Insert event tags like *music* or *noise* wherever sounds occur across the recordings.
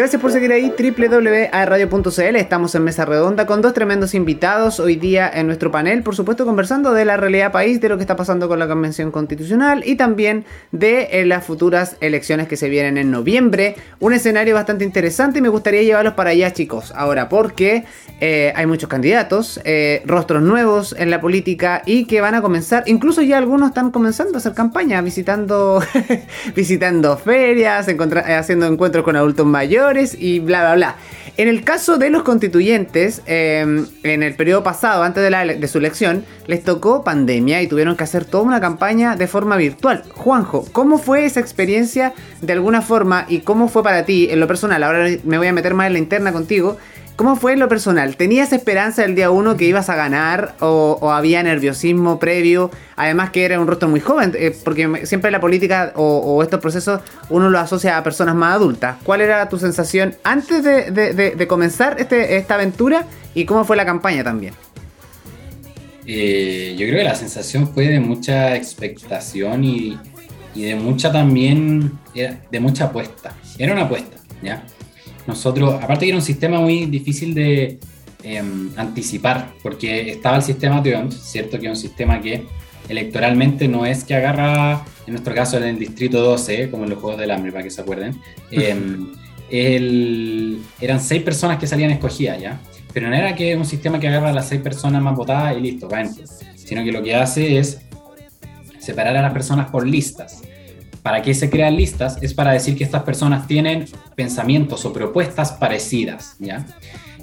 Gracias por seguir ahí, www.radio.cl. Estamos en Mesa Redonda con dos tremendos invitados hoy día en nuestro panel, por supuesto conversando de la realidad país, de lo que está pasando con la Convención Constitucional y también de eh, las futuras elecciones que se vienen en noviembre. Un escenario bastante interesante y me gustaría llevarlos para allá, chicos. Ahora, porque eh, hay muchos candidatos, eh, rostros nuevos en la política y que van a comenzar, incluso ya algunos están comenzando a hacer campaña, visitando, *laughs* visitando ferias, haciendo encuentros con adultos mayores y bla, bla, bla. En el caso de los constituyentes, em, en el periodo pasado, antes de, la, de su elección, les tocó pandemia y tuvieron que hacer toda una campaña de forma virtual. Juanjo, ¿cómo fue esa experiencia de alguna forma y cómo fue para ti en lo personal? Ahora me voy a meter más en la interna contigo. ¿Cómo fue lo personal? ¿Tenías esperanza el día uno que ibas a ganar o, había nerviosismo previo? Además que era un rostro muy joven, eh, porque siempre la política o, estos procesos uno lo asocia a personas más adultas. ¿Cuál era tu sensación antes de, comenzar este, esta aventura y cómo fue la campaña también? Eh, yo creo que la sensación fue de mucha expectación y, y de mucha también, de mucha apuesta. Era una apuesta, ¿ya? Nosotros, aparte que era un sistema muy difícil de em, anticipar, porque estaba el sistema TEON, ¿cierto? Que es un sistema que electoralmente no es que agarra, en nuestro caso en el distrito 12, como en los Juegos del Hambre, para que se acuerden, *laughs* em, eran seis personas que salían escogidas, ¿ya? Pero no era que un sistema que agarra a las seis personas más votadas y listo, va sino que lo que hace es separar a las personas por listas. ¿Para qué se crean listas? Es para decir que estas personas tienen pensamientos o propuestas parecidas, ¿ya?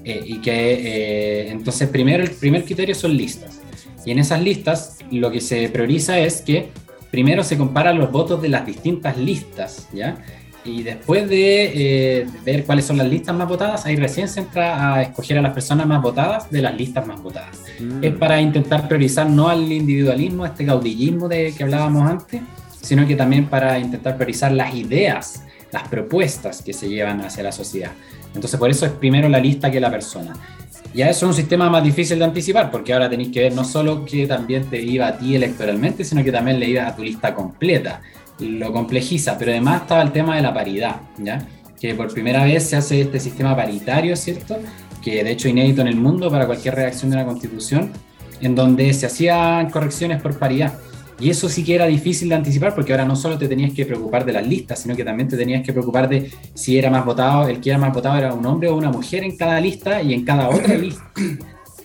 Eh, y que eh, entonces primero el primer criterio son listas. Y en esas listas lo que se prioriza es que primero se comparan los votos de las distintas listas, ¿ya? Y después de eh, ver cuáles son las listas más votadas, ahí recién se entra a escoger a las personas más votadas de las listas más votadas. Mm. Es para intentar priorizar no al individualismo, este caudillismo de que hablábamos antes, sino que también para intentar priorizar las ideas, las propuestas que se llevan hacia la sociedad. Entonces, por eso es primero la lista que la persona. Ya eso es un sistema más difícil de anticipar, porque ahora tenéis que ver no solo que también te iba a ti electoralmente, sino que también le iba a tu lista completa. Lo complejiza, pero además estaba el tema de la paridad, ¿ya? Que por primera vez se hace este sistema paritario, ¿cierto? Que de hecho inédito en el mundo para cualquier redacción de una constitución, en donde se hacían correcciones por paridad. Y eso sí que era difícil de anticipar porque ahora no solo te tenías que preocupar de las listas, sino que también te tenías que preocupar de si era más votado, el que era más votado era un hombre o una mujer en cada lista y en cada otra *coughs* lista.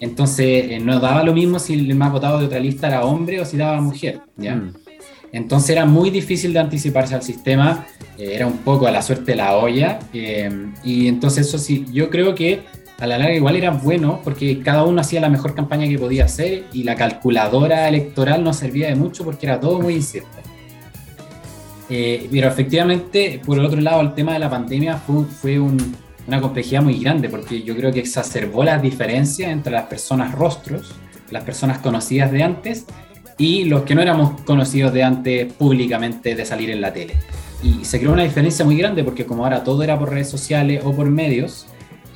Entonces eh, no daba lo mismo si el más votado de otra lista era hombre o si daba mujer. ¿ya? Mm. Entonces era muy difícil de anticiparse al sistema, eh, era un poco a la suerte de la olla. Eh, y entonces eso sí, yo creo que a la larga igual era bueno porque cada uno hacía la mejor campaña que podía hacer y la calculadora electoral no servía de mucho porque era todo muy incierto. Eh, pero efectivamente, por el otro lado, el tema de la pandemia fue, fue una complejidad muy grande porque yo creo que exacerbó las diferencias entre las personas rostros, las personas conocidas de antes y los que no éramos conocidos de antes públicamente de salir en la tele. Y se creó una diferencia muy grande porque como ahora todo era por redes sociales o por medios,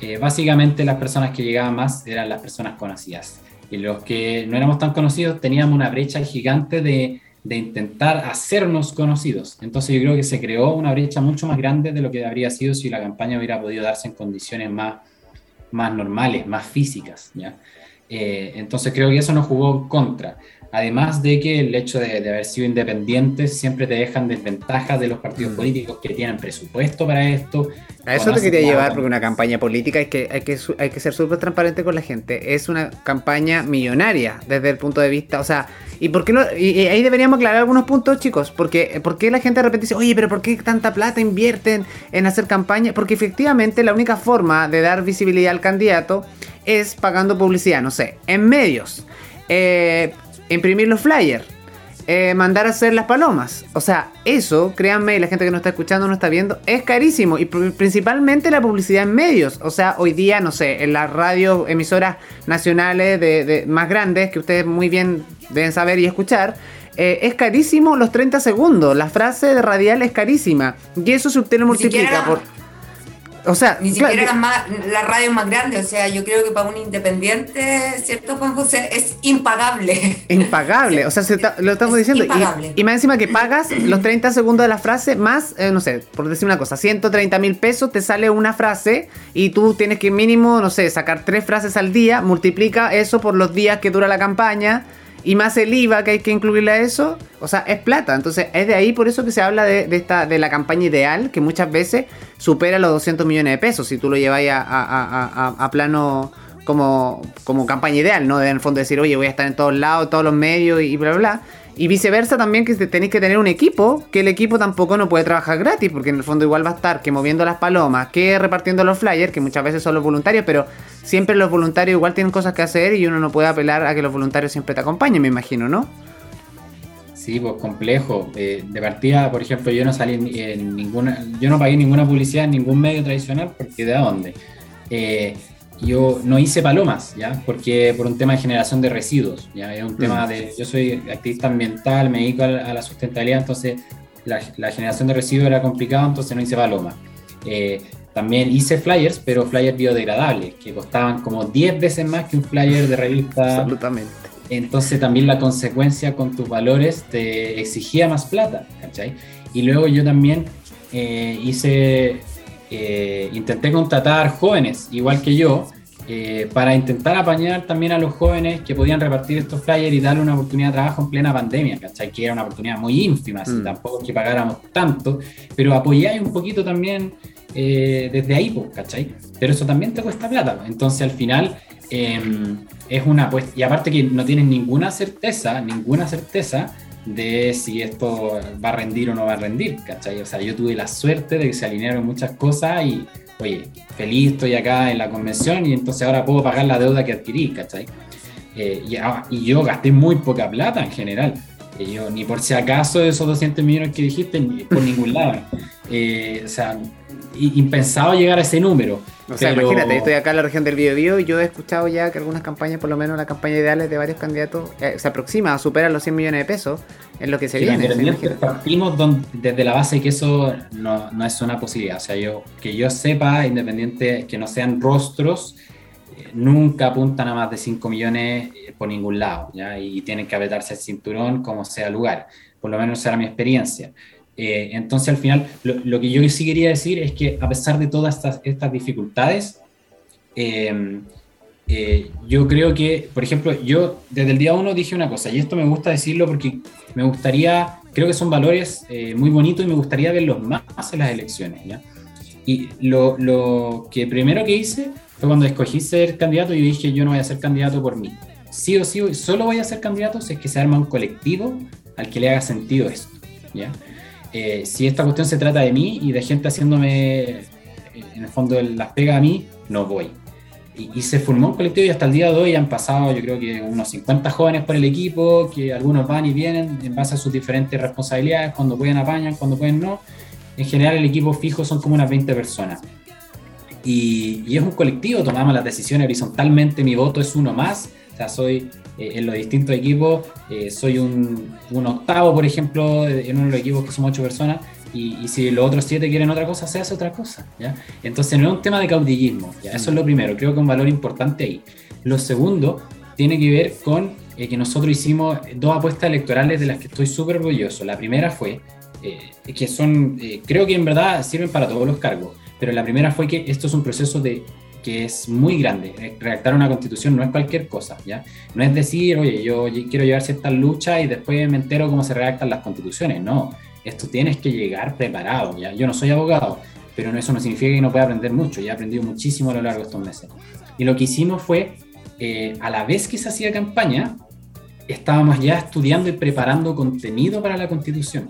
eh, básicamente las personas que llegaban más eran las personas conocidas. Y los que no éramos tan conocidos teníamos una brecha gigante de, intentar hacernos conocidos. Entonces yo creo que se creó una brecha mucho más grande de lo que habría sido si la campaña hubiera podido darse en condiciones más, normales, más físicas. Eh, entonces creo que eso nos jugó contra. Además de que el hecho de, haber sido independientes siempre te dejan desventajas de los partidos mm. políticos que tienen presupuesto para esto. A eso te quería llevar, porque una campaña política es que hay que, hay que ser súper transparente con la gente. Es una campaña millonaria desde el punto de vista, o sea, ¿y por qué no? Y, ahí deberíamos aclarar algunos puntos, chicos. Porque, ¿Por qué la gente de repente dice, oye, pero ¿por qué tanta plata invierten en hacer campaña? Porque efectivamente la única forma de dar visibilidad al candidato es pagando publicidad, no sé, en medios. Eh, imprimir los flyers, eh, mandar a hacer las palomas. O sea, eso, créanme, y la gente que no está escuchando, no está viendo, es carísimo. Y principalmente la publicidad en medios. O sea, hoy día, no sé, en las radios emisoras nacionales de, más grandes, que ustedes muy bien deben saber y escuchar, eh, es carísimo los 30 segundos. La frase de radial es carísima. Y eso lo multiplica por o sea, ni siquiera las, más, las radios más grandes. O sea, yo creo que para un independiente, ¿cierto, Juan José? Es impagable. *laughs* Impagable, o sea, lo estamos diciendo. Y, más encima que pagas los 30 segundos de la frase, más, eh, no sé, por decir una cosa, 130 mil pesos, te sale una frase y tú tienes que mínimo, no sé, sacar tres frases al día, multiplica eso por los días que dura la campaña y más el IVA que hay que incluirle a eso, o sea, es plata. Entonces, es de ahí por eso que se habla de, esta, de la campaña ideal, que muchas veces supera los 200 millones de pesos, si tú lo lleváis a, plano como, como campaña ideal, ¿no? De en el fondo decir, oye, voy a estar en todos lados, todos los medios y bla, bla. Y viceversa también que tenéis que tener un equipo, que el equipo tampoco no puede trabajar gratis, porque en el fondo igual va a estar que moviendo las palomas, que repartiendo los flyers, que muchas veces son los voluntarios, pero siempre los voluntarios igual tienen cosas que hacer y uno no puede apelar a que los voluntarios siempre te acompañen, me imagino, ¿no? Sí, pues complejo. de partida, por ejemplo, yo no salí en ninguna, yo no pagué ninguna publicidad en ningún medio tradicional, porque ¿de dónde? Eh, yo no hice palomas, ¿ya? Porque por un tema de generación de residuos, ¿ya? Es un mm. tema de, yo soy activista ambiental, me dedico a, la sustentabilidad, entonces la, generación de residuos era complicado, entonces no hice palomas. Eh, también hice flyers, pero flyers biodegradables, que costaban como 10 veces más que un flyer de revista. *laughs* Absolutamente. Entonces también la consecuencia con tus valores te exigía más plata, ¿cachai? Y luego yo también eh, hice eh, intenté contratar jóvenes, igual que yo, eh, para intentar apañar también a los jóvenes que podían repartir estos flyers y darle una oportunidad de trabajo en plena pandemia, ¿cachai? Que era una oportunidad muy ínfima, mm. tampoco es que pagáramos tanto, pero apoyáis un poquito también eh, desde ahí, pues, ¿cachai? Pero eso también te cuesta plata, entonces al final em, es una pues y aparte que no tienes ninguna certeza, ninguna certeza de si esto va a rendir o no va a rendir, ¿cachai? O sea, yo tuve la suerte de que se alinearon muchas cosas y, oye, feliz estoy acá en la convención y entonces ahora puedo pagar la deuda que adquirí, ¿cachai? Eh, ah, y, yo gasté muy poca plata en general. Eh, yo, ni por si acaso esos 200 millones que dijiste, ni por ningún lado. Eh, o sea, impensado llegar a ese número. O sea, imagínate, estoy acá en la región del Biobío y yo he escuchado ya que algunas campañas, por lo menos la campaña ideales de varios candidatos, eh, se aproxima a superar los 100 millones de pesos en lo que se viene. Partimos desde la base que eso no, no, es una posibilidad. O sea, yo que yo sepa, independiente que no sean rostros, eh, nunca apuntan a más de 5 millones eh, por ningún lado, ¿ya? Y tienen que apretarse el cinturón como sea lugar. Por lo menos será mi experiencia. Eh, entonces, al final, lo, que yo sí quería decir es que a pesar de todas estas, dificultades, em, eh, yo creo que, por ejemplo, yo desde el día uno dije una cosa, y esto me gusta decirlo porque me gustaría, creo que son valores eh, muy bonitos y me gustaría verlos más en las elecciones. ¿ya? Y lo, lo, que primero que hice fue cuando escogí ser candidato, yo dije, yo no voy a ser candidato por mí. Sí o sí, solo voy a ser candidato si es que se arma un colectivo al que le haga sentido esto. ¿ya? Eh, si esta cuestión se trata de mí y de gente haciéndome, en el fondo, las pega a mí, no voy. Y, se formó un colectivo y hasta el día de hoy han pasado, yo creo que unos 50 jóvenes por el equipo, que algunos van y vienen en base a sus diferentes responsabilidades, cuando pueden apañan, cuando pueden no. En general el equipo fijo son como unas 20 personas. Y, y es un colectivo, tomamos las decisiones horizontalmente, mi voto es uno más, o sea, soy eh, en los distintos equipos, eh, soy un, octavo, por ejemplo, en uno de los equipos que somos ocho personas, y, si los otros siete quieren otra cosa, se hace otra cosa. ¿ya? Entonces no es un tema de caudillismo, eso es lo primero, creo que un valor importante ahí. Lo segundo tiene que ver con eh, que nosotros hicimos dos apuestas electorales de las que estoy súper orgulloso. La primera fue, que son, creo que en verdad sirven para todos los cargos, pero la primera fue que esto es un proceso de que es muy grande. Eh, redactar una constitución no es cualquier cosa, ¿ya? No es decir, oye, yo quiero llevar ciertas luchas y después me entero cómo se redactan las constituciones. No, esto tienes que llegar preparado, ¿ya? Yo no soy abogado, pero eso no significa que no pueda aprender mucho. Ya he aprendido muchísimo a lo largo de estos meses. Y lo que hicimos fue, eh, a la vez que se hacía campaña, estábamos ya estudiando y preparando contenido para la constitución.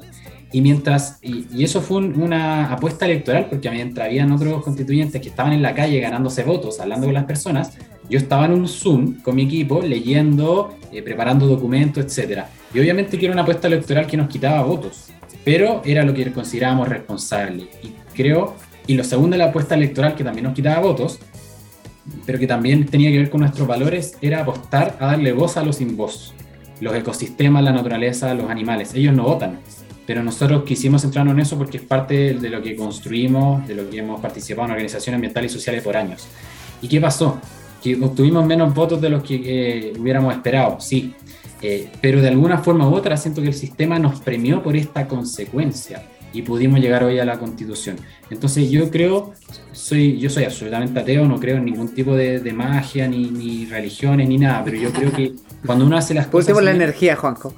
Y mientras, y, eso fue una apuesta electoral, porque mientras habían otros constituyentes que estaban en la calle ganándose votos, hablando con las personas, yo estaba en un Zoom con mi equipo, leyendo, eh, preparando documentos, etc. Y obviamente que era una apuesta electoral que nos quitaba votos, pero era lo que considerábamos responsable. Y creo, y lo segundo de la apuesta electoral que también nos quitaba votos, pero que también tenía que ver con nuestros valores, era apostar a darle voz a los sin voz, los ecosistemas, la naturaleza, los animales. Ellos no votan, pero nosotros quisimos centrarnos en eso porque es parte de lo que construimos, de lo que hemos participado en organizaciones ambientales y sociales por años. ¿Y qué pasó? Que obtuvimos menos votos de los que hubiéramos esperado, sí, eh, pero de alguna forma u otra siento que el sistema nos premió por esta consecuencia y pudimos llegar hoy a la constitución. Entonces yo creo, soy, yo soy absolutamente ateo, no creo en ningún tipo de, magia, ni, ni, religiones, ni nada, pero yo creo que cuando uno hace las cosas... por la energía, Juanjo.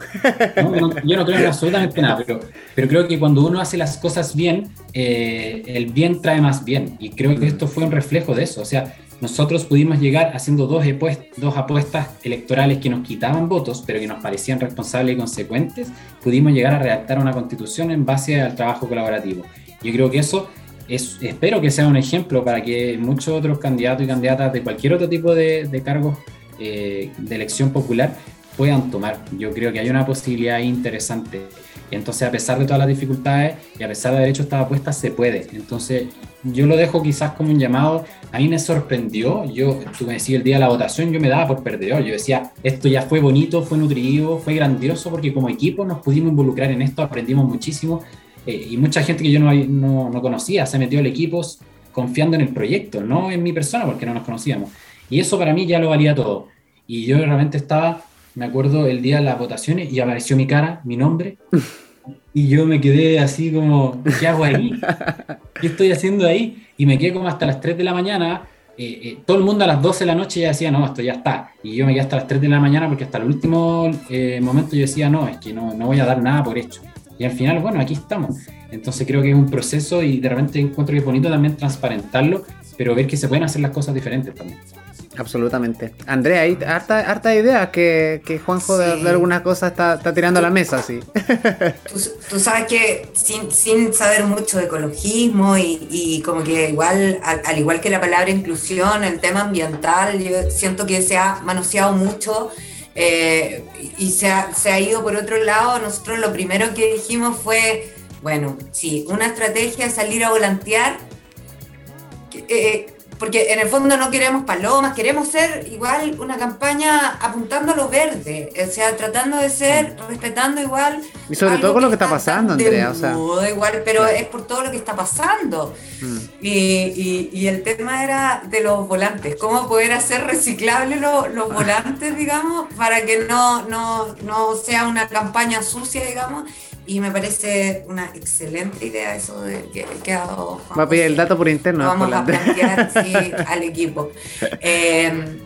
yo no creo en absolutamente nada, pero, pero creo que cuando uno hace las cosas bien, eh, el bien trae más bien, y creo que esto fue un reflejo de eso, o sea, nosotros pudimos llegar haciendo dos, dos apuestas electorales que nos quitaban votos, pero que nos parecían responsables y consecuentes, pudimos llegar a redactar una constitución en base al trabajo colaborativo. Yo creo que eso es, espero que sea un ejemplo para que muchos otros candidatos y candidatas de cualquier otro tipo de, de cargos eh, de elección popular puedan tomar. Yo creo que hay una posibilidad interesante. Entonces, a pesar de todas las dificultades y a pesar de haber hecho esta apuesta, se puede. Entonces, yo lo dejo quizás como un llamado. A mí me sorprendió. Yo, tú me decías el día de la votación, yo me daba por perdedor. Yo decía, esto ya fue bonito, fue nutritivo, fue grandioso, porque como equipo nos pudimos involucrar en esto, aprendimos muchísimo. Eh, y mucha gente que yo no, no, no conocía se metió al equipo confiando en el proyecto, no en mi persona, porque no nos conocíamos. Y eso para mí ya lo valía todo. Y yo realmente estaba me acuerdo el día de las votaciones y apareció mi cara, mi nombre, *laughs* y yo me quedé así como, ¿qué hago ahí? *laughs* ¿Qué estoy haciendo ahí? Y me quedé como hasta las 3 de la mañana. Eh, eh, todo el mundo a las 12 de la noche ya decía, no, esto ya está. Y yo me quedé hasta las 3 de la mañana porque hasta el último eh, momento yo decía, no, es que no, no voy a dar nada por hecho. Y al final, bueno, aquí estamos. Entonces creo que es un proceso y de repente encuentro que es bonito también transparentarlo, pero ver que se pueden hacer las cosas diferentes también. Absolutamente. Andrea, hay harta, harta idea que, que Juanjo de, alguna cosa está, está, tirando a la mesa, sí. Tú, sabes que sin, sin, saber mucho de ecologismo y, y como que igual, al, igual que la palabra inclusión, el tema ambiental, yo siento que se ha manoseado mucho eh, y se ha, se ha ido por otro lado. Nosotros lo primero que dijimos fue, bueno, sí, una estrategia es salir a volantear. Eh, porque en el fondo no queremos palomas, queremos ser igual una campaña apuntando a lo verde, o sea, tratando de ser, respetando igual. Y sobre todo con lo que está pasando, Andrea. O sea. igual, pero es por todo lo que está pasando. Mm. Y, y, el tema era de los volantes, cómo poder hacer reciclables los volantes, digamos, para que no, no, no sea una campaña sucia, digamos y me parece una excelente idea eso de que, que ha dado Va a pedir el dato por interno. vamos a plantear *laughs* al equipo. Em,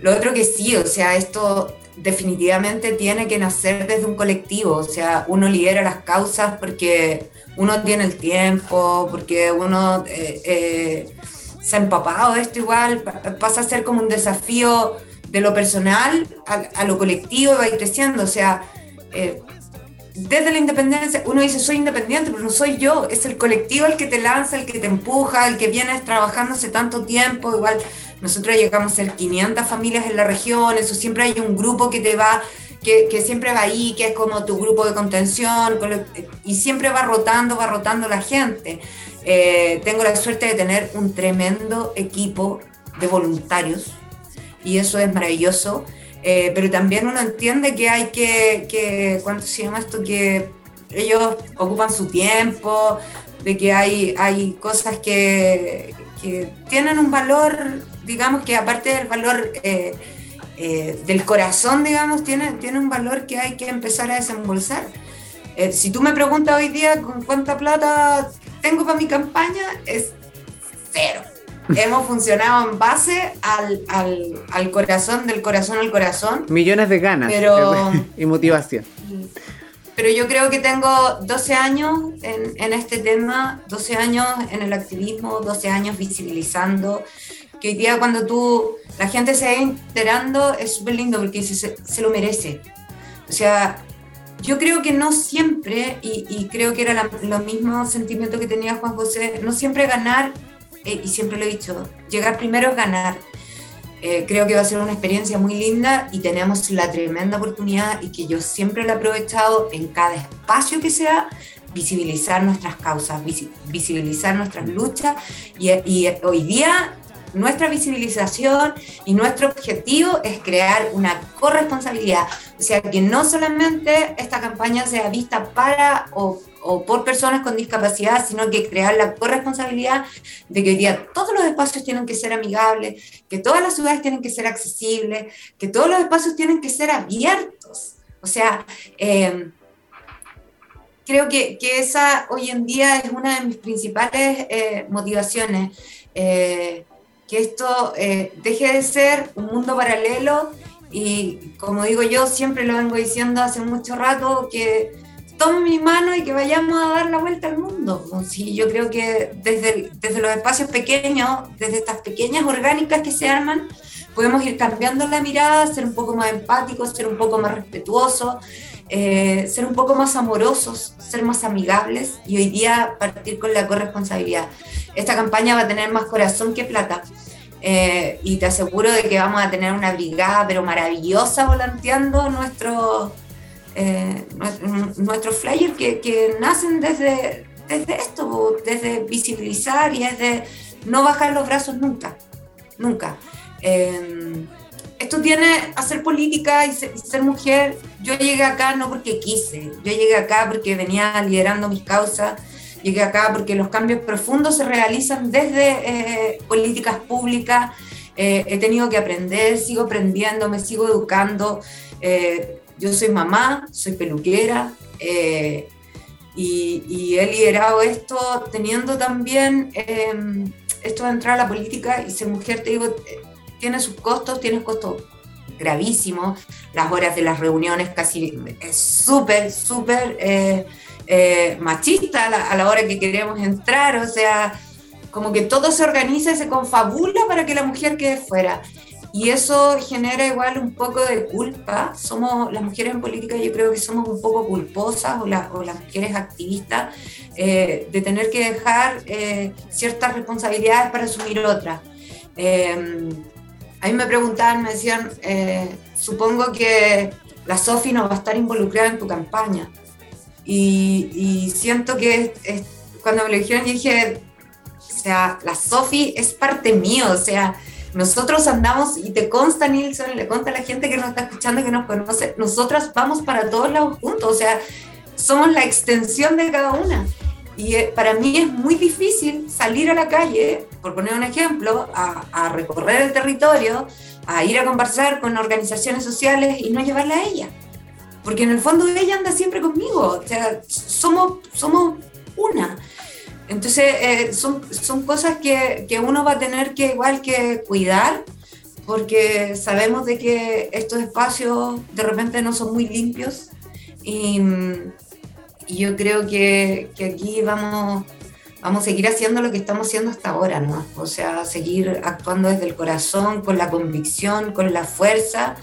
lo otro que sí, o sea, esto definitivamente tiene que nacer desde un colectivo, o sea, uno lidera las causas porque uno tiene el tiempo, porque uno eh, eh, se ha empapado de esto igual, pasa a ser como un desafío de lo personal a, lo colectivo y va creciendo, o sea, eh, desde la independencia, uno dice soy independiente, pero no soy yo, es el colectivo el que te lanza, el que te empuja, el que viene trabajando hace tanto tiempo, igual nosotros llegamos a ser 500 familias en la región, eso siempre hay un grupo que te va, que, que siempre va ahí, que es como tu grupo de contención, y siempre va rotando, va rotando la gente. Eh, tengo la suerte de tener un tremendo equipo de voluntarios, y eso es maravilloso. Eh, pero también uno entiende que hay que, que, ¿cuánto se llama esto? Que ellos ocupan su tiempo, de que hay, hay cosas que, que tienen un valor, digamos que aparte del valor eh, eh, del corazón, digamos, tiene, tiene un valor que hay que empezar a desembolsar. si tú me preguntas hoy día con cuánta plata tengo para mi campaña, es cero hemos funcionado en base al, al, al, corazón, del corazón al corazón. Millones de ganas pero, *laughs* y motivación. Pero yo creo que tengo 12 años en, en, este tema, 12 años en el activismo, 12 años visibilizando, que hoy día cuando tú, la gente se va enterando, es súper lindo porque se, se, lo merece. O sea, yo creo que no siempre, y, y creo que era lo mismo sentimiento que tenía Juan José, no siempre ganar eh, y siempre lo he dicho, llegar primero es ganar. Eh, creo que va a ser una experiencia muy linda y tenemos la tremenda oportunidad y que yo siempre lo he aprovechado en cada espacio que sea, visibilizar nuestras causas, visibilizar nuestras luchas y, y hoy día nuestra visibilización y nuestro objetivo es crear una corresponsabilidad. O sea, que no solamente esta campaña sea vista para o, por personas con discapacidad, sino que crear la corresponsabilidad de que hoy día todos los espacios tienen que ser amigables, que todas las ciudades tienen que ser accesibles, que todos los espacios tienen que ser abiertos. O sea, eh, creo que, esa hoy en día es una de mis principales eh, motivaciones, eh, que esto eh, deje de ser un mundo paralelo y como digo yo, siempre lo vengo diciendo hace mucho rato, que tome mi mano y que vayamos a dar la vuelta al mundo. Sí, yo creo que desde, desde los espacios pequeños, desde estas pequeñas orgánicas que se arman, podemos ir cambiando la mirada, ser un poco más empáticos, ser un poco más respetuosos, eh, ser un poco más amorosos, ser más amigables y hoy día partir con la corresponsabilidad. Esta campaña va a tener más corazón que plata. Eh, y te aseguro de que vamos a tener una brigada pero maravillosa volanteando nuestros eh, nuestros flyers que, nacen desde, desde esto, desde visibilizar y desde no bajar los brazos nunca, nunca. Eh, esto tiene hacer política y ser, mujer. Yo llegué acá no porque quise, yo llegué acá porque venía liderando mis causas, llegué acá porque los cambios profundos se realizan desde eh, políticas públicas. Eh, he tenido que aprender, sigo aprendiendo, me sigo educando. Eh, yo soy mamá, soy peluquera y, y, he liderado esto teniendo también esto de entrar a la política y ser mujer, te digo, tiene sus costos, tiene costos gravísimos, las horas de las reuniones casi es súper, súper eh, eh, machista a la, hora que queremos entrar, o sea, como que todo se organiza y se confabula para que la mujer quede fuera. Y eso genera igual un poco de culpa. Somos, las mujeres en política yo creo que somos un poco culposas, o, las mujeres activistas, eh, de tener que dejar ciertas responsabilidades para asumir otras. A mí me preguntaban, me decían, eh, supongo que la Sofi no va a estar involucrada en tu campaña. Y, siento que cuando me lo dijeron, dije, o sea, la Sofi es parte mío, o sea, nosotros andamos, y te consta, Nilsson, le consta a la gente que nos está escuchando, que nos conoce, nosotras vamos para todos lados juntos, o sea, somos la extensión de cada una. Y eh, para mí es muy difícil salir a la calle, por poner un ejemplo, a, recorrer el territorio, a ir a conversar con organizaciones sociales y no llevarla a ella. Porque en el fondo ella anda siempre conmigo, o sea, somos, somos una. Entonces, eh, son, son cosas que, que, uno va a tener que igual que cuidar, porque sabemos de que estos espacios de repente no son muy limpios y, y yo creo que, que, aquí vamos, vamos a seguir haciendo lo que estamos haciendo hasta ahora, ¿no? O sea, seguir actuando desde el corazón, con la convicción, con la fuerza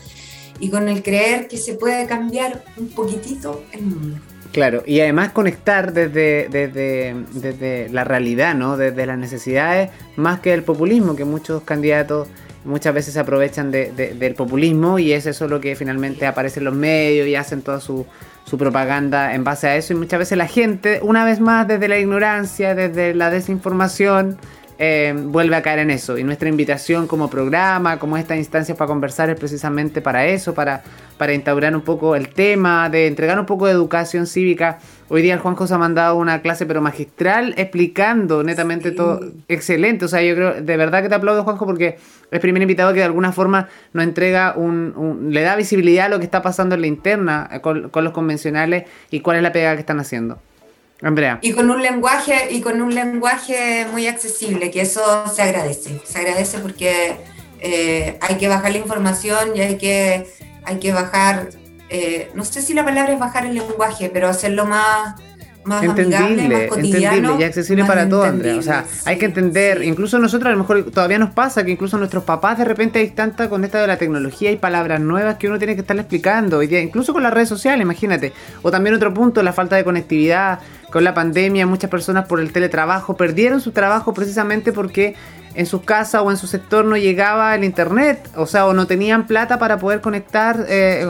y con el creer que se puede cambiar un poquitito el mundo. Claro, y además conectar desde, desde, desde la realidad, ¿no? Desde las necesidades, más que el populismo, que muchos candidatos muchas veces se aprovechan de, del populismo y es eso lo que finalmente aparece en los medios y hacen toda su, su propaganda en base a eso y muchas veces la gente, una vez más desde la ignorancia, desde la desinformación, eh, vuelve a caer en eso. Y nuestra invitación como programa, como esta instancia para conversar es precisamente para eso, para, para instaurar un poco el tema, de entregar un poco de educación cívica. Hoy día el Juan José ha mandado una clase pero magistral explicando netamente todo. Excelente, o sea, yo creo, de verdad que te aplaudo Juanjo porque es primer invitado que de alguna forma nos entrega un, le da visibilidad a lo que está pasando en la interna eh, con, con los convencionales y cuál es la pega que están haciendo. Andrea. Y con un lenguaje, y con un lenguaje muy accesible, que eso se agradece. Se agradece porque eh, hay que bajar la información y hay que, hay que bajar, eh, no sé si la palabra es bajar el lenguaje, pero hacerlo más, más entendible, más entendible y accesible para todos, Andrea. O sea, hay que entender, incluso nosotros a lo mejor todavía nos pasa que incluso nuestros papás de repente hay tanta con esta de la tecnología y palabras nuevas que uno tiene que estarle explicando, incluso con las redes sociales, imagínate. O también otro punto, la falta de conectividad con la pandemia, muchas personas por el teletrabajo perdieron su trabajo precisamente porque en su casa o en su sector no llegaba el internet, o sea, o no tenían plata para poder conectar, eh,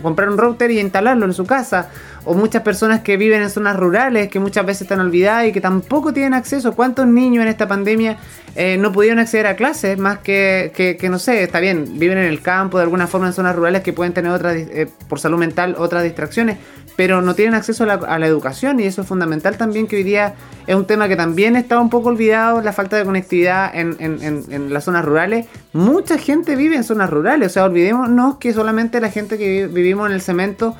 comprar un router y instalarlo en su casa, o muchas personas que viven en zonas rurales, que muchas veces están olvidadas y que tampoco tienen acceso. ¿Cuántos niños en esta pandemia eh, no pudieron acceder a clases? Más que, que, no sé, está bien, viven en el campo, de alguna forma en zonas rurales que pueden tener otras, eh, por salud mental, otras distracciones, pero no tienen acceso a la, educación y eso es fundamental también que hoy día es un tema que también está un poco olvidado, la falta de conectividad en, en, las zonas rurales. Mucha gente vive en zonas rurales, o sea, olvidémonos que solamente la gente que vivimos en el cemento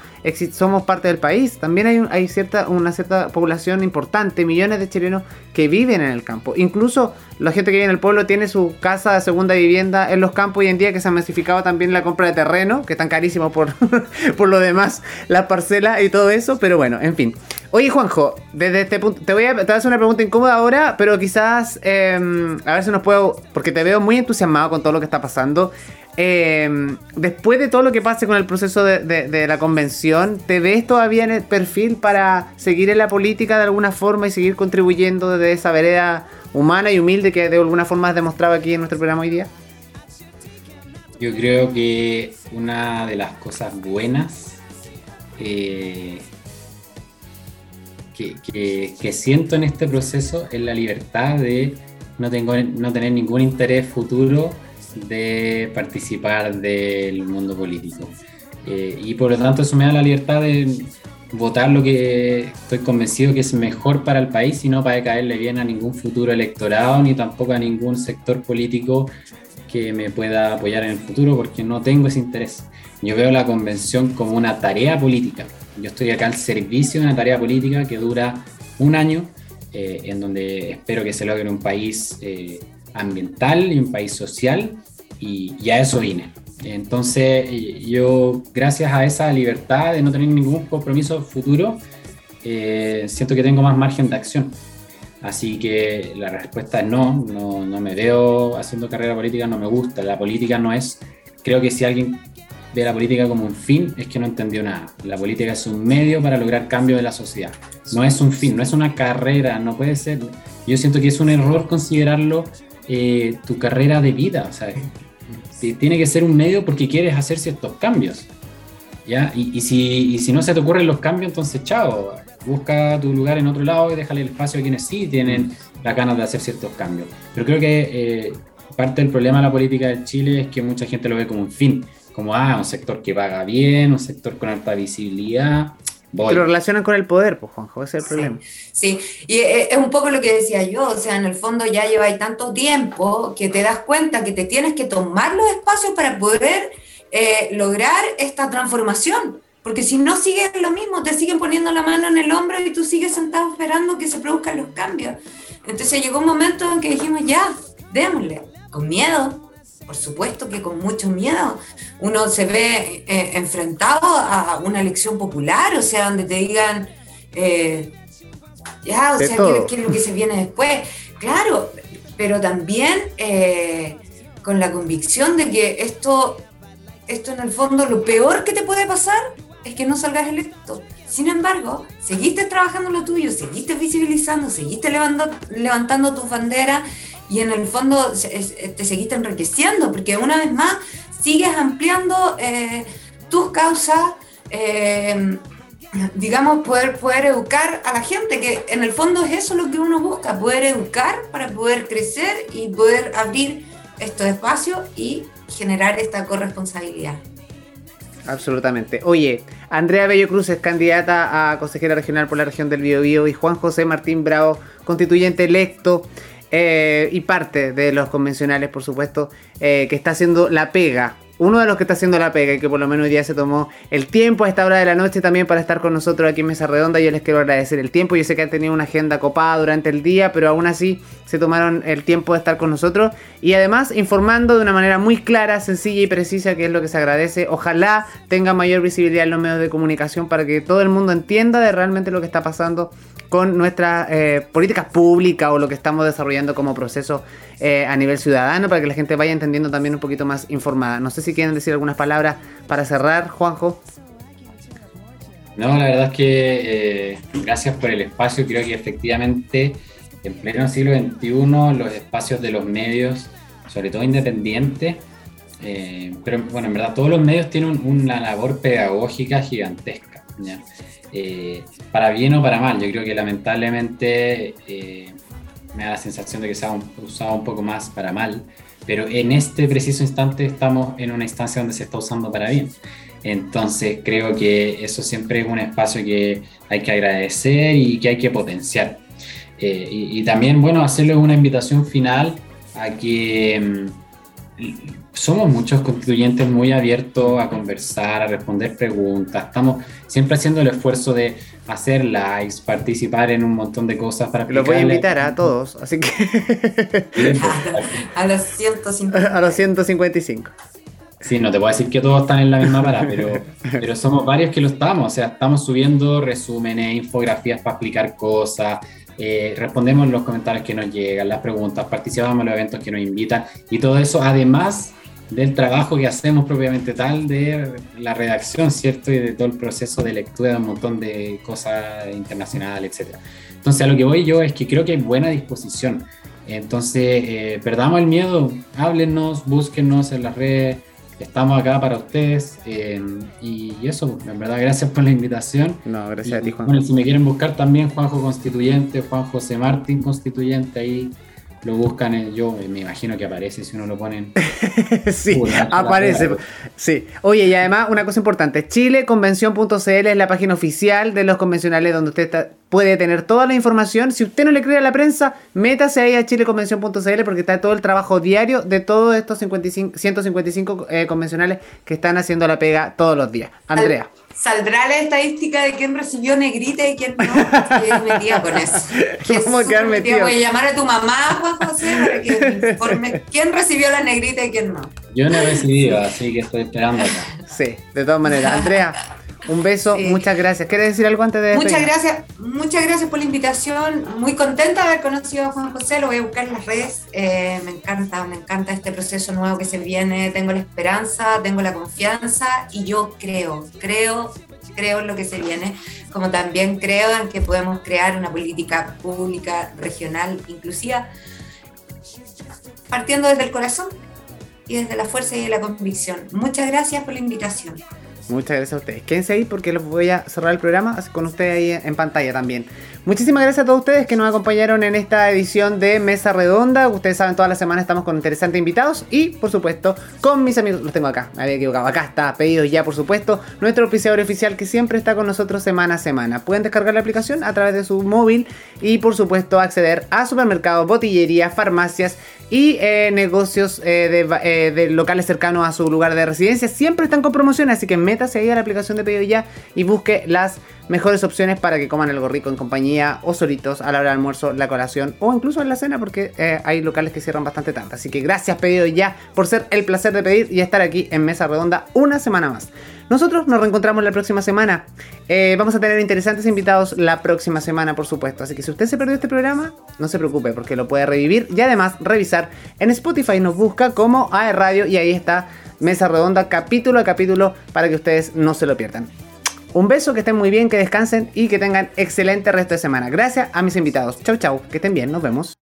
somos parte del país. También hay, hay cierta, una cierta población importante, millones de chilenos que viven en el campo. Incluso la gente que vive en el pueblo tiene su casa de segunda vivienda en los campos hoy en día que se ha masificado también la compra de terreno, que están carísimos por, *laughs* por lo demás, las parcelas y todo eso, pero bueno, en fin. Oye Juanjo, desde este punto, te voy a, te hacer una pregunta incómoda ahora, pero quizás em, a ver si nos puedo, porque te veo muy entusiasmado con todo lo que está pasando. Em, después de todo lo que pase con el proceso de, la convención, ¿te ves todavía en el perfil para seguir en la política de alguna forma y seguir contribuyendo desde esa vereda humana y humilde que de alguna forma has demostrado aquí en nuestro programa hoy día? Yo creo que una de las cosas buenas eh, que, que, siento en este proceso es la libertad de no, tengo, no tener ningún interés futuro de participar del mundo político. Eh, y por lo tanto eso me da la libertad de votar lo que estoy convencido que es mejor para el país y no para caerle bien a ningún futuro electorado ni tampoco a ningún sector político que me pueda apoyar en el futuro porque no tengo ese interés. Yo veo la convención como una tarea política. Yo estoy acá al servicio de una tarea política que dura un año, eh, en donde espero que se logre un país eh, ambiental y un país social, y, y a eso vine. Entonces, yo, gracias a esa libertad de no tener ningún compromiso futuro, eh, siento que tengo más margen de acción. Así que la respuesta es no, no, no me veo haciendo carrera política, no me gusta. La política no es, creo que si alguien ve la política como un fin, es que no entendió nada. La política es un medio para lograr cambio de la sociedad. No es un fin, no es una carrera, no puede ser. Yo siento que es un error considerarlo eh, tu carrera de vida. O sea, tiene que ser un medio porque quieres hacer ciertos cambios. ¿ya? Y, si, y si no se te ocurren los cambios, entonces chao, busca tu lugar en otro lado y déjale el espacio a quienes sí tienen la ganas de hacer ciertos cambios. Pero creo que eh, parte del problema de la política de Chile es que mucha gente lo ve como un fin, como ah, un sector que paga bien, un sector con alta visibilidad. Voy. lo relacionan con el poder, pues Juanjo, ese es el problema. Sí, y eh, es un poco lo que decía yo, o sea, en el fondo ya lleváis tanto tiempo que te das cuenta que te tienes que tomar los espacios para poder eh, lograr esta transformación. Porque si no sigues lo mismo, te siguen poniendo la mano en el hombro y tú sigues sentado esperando que se produzcan los cambios. Entonces llegó un momento en que dijimos, ya, démosle, con miedo, por supuesto que con mucho miedo. Uno se ve eh, enfrentado a una elección popular, o sea, donde te digan, eh, ya, o sea, ¿qué, es lo que se viene después? Claro, pero también eh, con la convicción de que esto, esto en el fondo, lo peor que te puede pasar es que no salgas electo. Sin embargo, seguiste trabajando lo tuyo, seguiste visibilizando, seguiste levantando, levantando tus banderas y en el fondo te seguiste enriqueciendo, porque una vez más sigues ampliando eh, tus causas, eh, digamos, poder, poder educar a la gente, que en el fondo es eso lo que uno busca, poder educar para poder crecer y poder abrir estos espacios y generar esta corresponsabilidad. Absolutamente. Oye, Andrea Bello Cruz es candidata a consejera regional por la región del Biobío y Juan José Martín Bravo, constituyente electo eh, y parte de los convencionales, por supuesto, eh, que está haciendo la pega uno de los que está haciendo la pega y que por lo menos día se tomó el tiempo a esta hora de la noche también para estar con nosotros aquí en Mesa Redonda. Yo les quiero agradecer el tiempo. Yo sé que han tenido una agenda copada durante el día, pero aún así se tomaron el tiempo de estar con nosotros y además informando de una manera muy clara, sencilla y precisa, que es lo que se agradece. Ojalá tenga mayor visibilidad en los medios de comunicación para que todo el mundo entienda de realmente lo que está pasando con nuestras eh, políticas públicas o lo que estamos desarrollando como proceso eh, a nivel ciudadano para que la gente vaya entendiendo también un poquito más informada. No sé si quieren decir algunas palabras para cerrar, Juanjo. No, la verdad es que eh, gracias por el espacio. Creo que efectivamente en pleno siglo XXI los espacios de los medios, sobre todo independientes, eh, pero bueno, en verdad todos los medios tienen una labor pedagógica gigantesca, eh, para bien o para mal. Yo creo que lamentablemente me da la sensación de que se ha usado un poco más para mal, pero en este preciso instante estamos en una instancia donde se está usando para bien. Entonces creo que eso siempre es un espacio que hay que agradecer y que hay que potenciar. Eh, y, también, bueno, hacerles una invitación final a que mm, somos muchos constituyentes muy abiertos a conversar, a responder preguntas. Estamos siempre haciendo el esfuerzo de hacer likes, participar en un montón de cosas para Los voy a invitar a todos, así que... *laughs* a, los 155. A los 155. Sí, no te puedo decir que todos están en la misma parada, pero, *laughs* pero somos varios que lo estamos. O sea, estamos subiendo resúmenes, infografías para explicar cosas, eh, respondemos los comentarios que nos llegan, las preguntas, participamos en los eventos que nos invitan y todo eso, además del trabajo que hacemos propiamente tal de la redacción, ¿cierto? Y de todo el proceso de lectura de un montón de cosas internacionales, etc. Entonces, a lo que voy yo es que creo que hay buena disposición. Entonces, eh, perdamos el miedo, háblenos, búsquenos en las redes, estamos acá para ustedes. Eh, y eso, en verdad, gracias por la invitación. No, gracias a ti, Juan. Bueno, si me quieren buscar también, Juanjo Constituyente, Juan José Martín Constituyente, ahí lo buscan, yo me imagino que aparece si uno lo pone. *laughs* sí, aparece. Sí. Oye, y además, una cosa importante: chileconvención.cl es la página oficial de los convencionales donde usted puede tener toda la información. Si usted no le cree a la prensa, métase ahí a chileconvención.cl porque está todo el trabajo diario de todos estos 155 eh, convencionales que están haciendo la pega todos los días. Andrea. ¿Saldrá la estadística de quién recibió negrita y quién no? Estoy metida con eso. *laughs* ¿Cómo quedar metido? Voy a llamar a tu mamá, Juan José, para que me *laughs* informe quién recibió la negrita y quién no. Yo no he recibido, así que estoy esperando acá. Sí, de todas maneras. Andrea, un beso, muchas gracias. ¿Quieres decir algo antes de Muchas gracias, muchas gracias por la invitación. Muy contenta de haber conocido a Juan José, lo voy a buscar en las redes. Eh, me encanta, me encanta este proceso nuevo que se viene. Tengo la esperanza, tengo la confianza y yo creo, creo, creo en lo que se viene, como también creo en que podemos crear una política pública regional inclusiva, partiendo desde el corazón y desde la fuerza y la convicción. Muchas gracias por la invitación. Muchas gracias a ustedes. Quédense ahí porque los voy a cerrar el programa con ustedes ahí en pantalla también. Muchísimas gracias a todos ustedes que nos acompañaron en esta edición de Mesa Redonda. Ustedes saben, toda la semana estamos con interesantes invitados y, por supuesto, con mis amigos. Los tengo acá, me había equivocado. Acá está, pedido ya, por supuesto, nuestro oficiador oficial que siempre está con nosotros semana a semana. Pueden descargar la aplicación a través de su móvil y, por supuesto, acceder a supermercados, botillerías, farmacias y eh, negocios eh, eh, de, locales cercanos a su lugar de residencia. Siempre están con promociones, así que métase ahí a la aplicación de pedido ya y busque las mejores opciones para que coman algo rico en compañía o solitos a la hora del almuerzo, la colación o incluso en la cena porque eh, hay locales que cierran bastante tarde. Así que gracias pedido ya por ser el placer de pedir y estar aquí en Mesa Redonda una semana más. Nosotros nos reencontramos la próxima semana. Eh, vamos a tener interesantes invitados la próxima semana, por supuesto. Así que si usted se perdió este programa, no se preocupe porque lo puede revivir y además revisar en Spotify. Nos busca como AE Radio y ahí está Mesa Redonda capítulo a capítulo para que ustedes no se lo pierdan. Un beso, que estén muy bien, que descansen y que tengan excelente resto de semana. Gracias a mis invitados. Chau, chau, que estén bien, nos vemos.